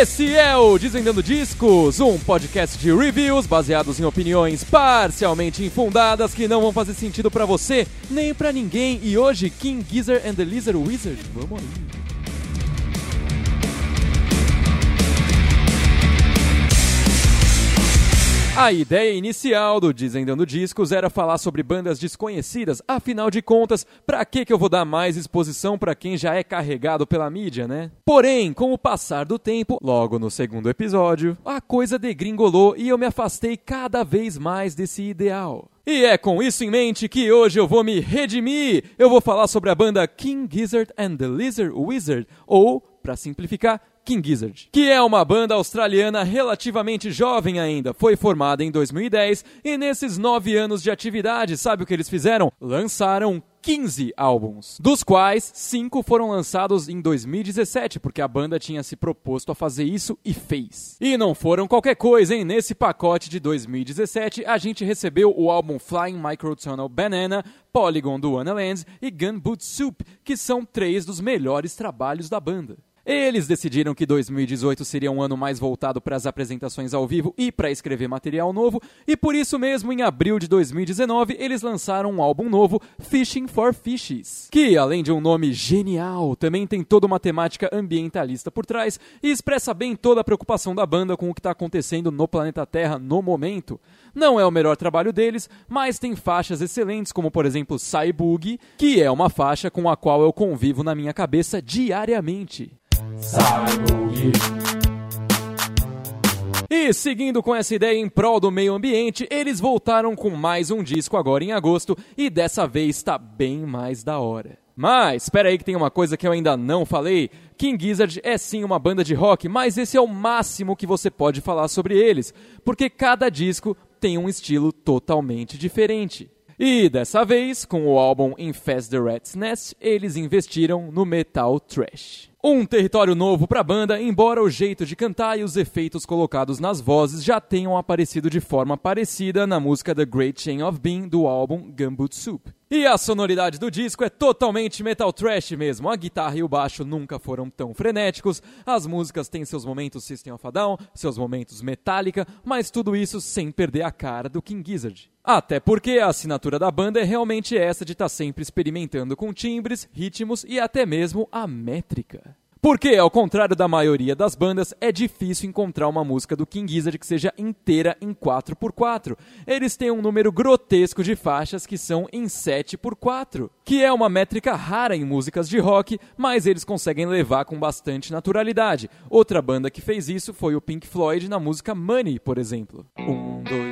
Esse é o Desvendando Discos, um podcast de reviews baseados em opiniões parcialmente infundadas que não vão fazer sentido pra você nem pra ninguém. E hoje, King Gizzard and the Lizard Wizard. Vamos aí. A ideia inicial do Desvendando Discos era falar sobre bandas desconhecidas, afinal de contas, pra que que eu vou dar mais exposição pra quem já é carregado pela mídia, né? Porém, com o passar do tempo, logo no segundo episódio, a coisa degringolou e eu me afastei cada vez mais desse ideal. E é com isso em mente que hoje eu vou me redimir. Eu vou falar sobre a banda King Gizzard and the Lizard Wizard, ou, pra simplificar, King Gizzard, que é uma banda australiana relativamente jovem ainda. Foi formada em 2010 e nesses nove anos de atividade, sabe o que eles fizeram? Lançaram 15 álbuns, dos quais 5 foram lançados em 2017, porque a banda tinha se proposto a fazer isso e fez. E não foram qualquer coisa, hein? Nesse pacote de 2017, a gente recebeu o álbum Flying Microtonal Banana, Polygon do Anna Lands e Gunboot Soup, que são três dos melhores trabalhos da banda. Eles decidiram que 2018 seria um ano mais voltado para as apresentações ao vivo e para escrever material novo, e por isso mesmo, em abril de 2019, eles lançaram um álbum novo, Fishing for Fishes, que, além de um nome genial, também tem toda uma temática ambientalista por trás e expressa bem toda a preocupação da banda com o que está acontecendo no planeta Terra no momento. Não é o melhor trabalho deles, mas tem faixas excelentes, como por exemplo Cyborg, que é uma faixa com a qual eu convivo na minha cabeça diariamente. E seguindo com essa ideia em prol do meio ambiente, eles voltaram com mais um disco agora em agosto e dessa vez está bem mais da hora. Mas, espera aí que tem uma coisa que eu ainda não falei. King Gizzard é sim uma banda de rock, mas esse é o máximo que você pode falar sobre eles, porque cada disco tem um estilo totalmente diferente. E dessa vez, com o álbum Infest the Rat's Nest, eles investiram no metal trash. Um território novo para a banda, embora o jeito de cantar e os efeitos colocados nas vozes já tenham aparecido de forma parecida na música The Great Chain of Being do álbum Gumboot Soup. E a sonoridade do disco é totalmente metal trash mesmo. A guitarra e o baixo nunca foram tão frenéticos. As músicas têm seus momentos System of a Down, seus momentos Metallica, mas tudo isso sem perder a cara do King Gizzard. Até porque a assinatura da banda é realmente essa de estar tá sempre experimentando com timbres, ritmos e até mesmo a métrica. Porque, ao contrário da maioria das bandas, é difícil encontrar uma música do King Gizzard que seja inteira em 4x4. Eles têm um número grotesco de faixas que são em 7x4, que é uma métrica rara em músicas de rock, mas eles conseguem levar com bastante naturalidade. Outra banda que fez isso foi o Pink Floyd na música Money, por exemplo. 1, 2,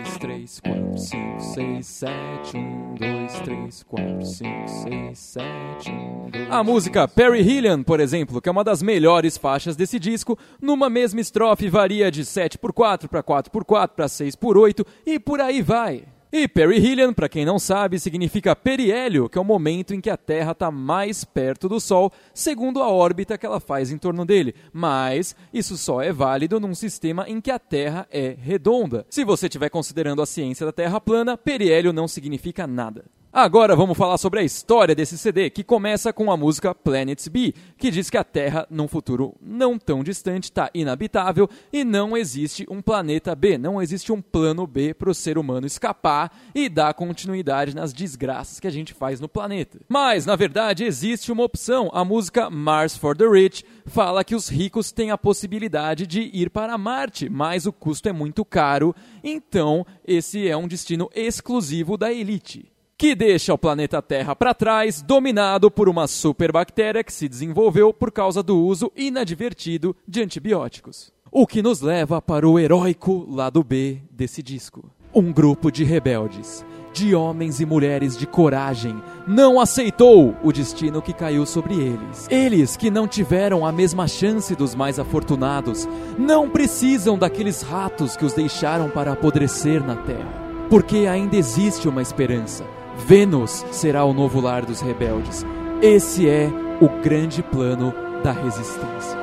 3, 4, 5, 6, 7, 1, 2, 3, 4, 5, 6, 7, 1, 2... A música Perry Hillian, por exemplo, que é uma das melhores faixas desse disco, numa mesma estrofe varia de 7x4 para 4x4 para 6x8 e por aí vai. E perihelion, para quem não sabe, significa periélio, que é o momento em que a Terra está mais perto do Sol, segundo a órbita que ela faz em torno dele. Mas isso só é válido num sistema em que a Terra é redonda. Se você estiver considerando a ciência da Terra plana, periélio não significa nada. Agora vamos falar sobre a história desse CD, que começa com a música Planets B, que diz que a Terra, num futuro não tão distante, está inabitável e não existe um planeta B, não existe um plano B para o ser humano escapar e dar continuidade nas desgraças que a gente faz no planeta. Mas, na verdade, existe uma opção. A música Mars for the Rich fala que os ricos têm a possibilidade de ir para Marte, mas o custo é muito caro, então esse é um destino exclusivo da elite que deixa o planeta Terra para trás, dominado por uma superbactéria que se desenvolveu por causa do uso inadvertido de antibióticos. O que nos leva para o heróico lado B desse disco. Um grupo de rebeldes, de homens e mulheres de coragem, não aceitou o destino que caiu sobre eles. Eles que não tiveram a mesma chance dos mais afortunados, não precisam daqueles ratos que os deixaram para apodrecer na terra. Porque ainda existe uma esperança Vênus será o novo lar dos rebeldes. Esse é o grande plano da resistência.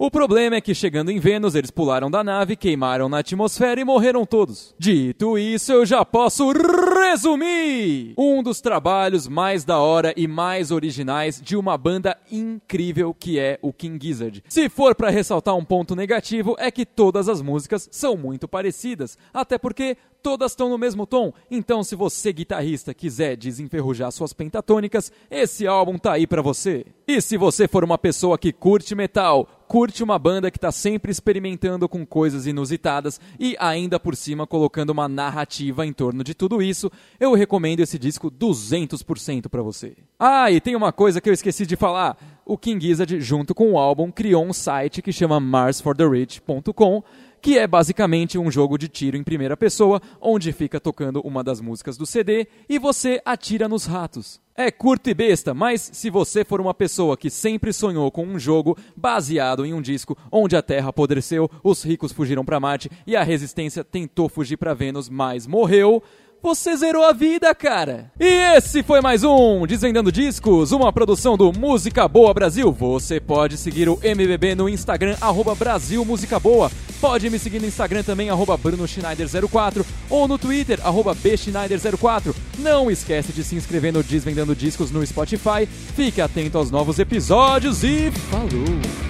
O problema é que chegando em Vênus, eles pularam da nave, queimaram na atmosfera e morreram todos. Dito isso, eu já posso Resumir! Um dos trabalhos mais da hora e mais originais de uma banda incrível que é o King Gizzard. Se for para ressaltar um ponto negativo, é que todas as músicas são muito parecidas, até porque todas estão no mesmo tom. Então, se você, guitarrista, quiser desenferrujar suas pentatônicas, esse álbum tá aí para você. E se você for uma pessoa que curte metal, curte uma banda que está sempre experimentando com coisas inusitadas e ainda por cima colocando uma narrativa em torno de tudo isso, eu recomendo esse disco 200% para você. Ah, e tem uma coisa que eu esqueci de falar. O King Gizzard, junto com o álbum, criou um site que chama marsfortherich.com que é basicamente um jogo de tiro em primeira pessoa, onde fica tocando uma das músicas do CD e você atira nos ratos. É curto e besta, mas se você for uma pessoa que sempre sonhou com um jogo baseado em um disco onde a Terra apodreceu, os ricos fugiram para Marte e a resistência tentou fugir para Vênus, mas morreu, você zerou a vida, cara! E esse foi mais um Desvendando Discos, uma produção do Música Boa Brasil. Você pode seguir o MBB no Instagram, arroba Brasil Música Boa. Pode me seguir no Instagram também, arroba Bruno Schneider04 ou no Twitter, arroba Bschneider04. Não esquece de se inscrever no Desvendando Discos no Spotify. Fique atento aos novos episódios e falou!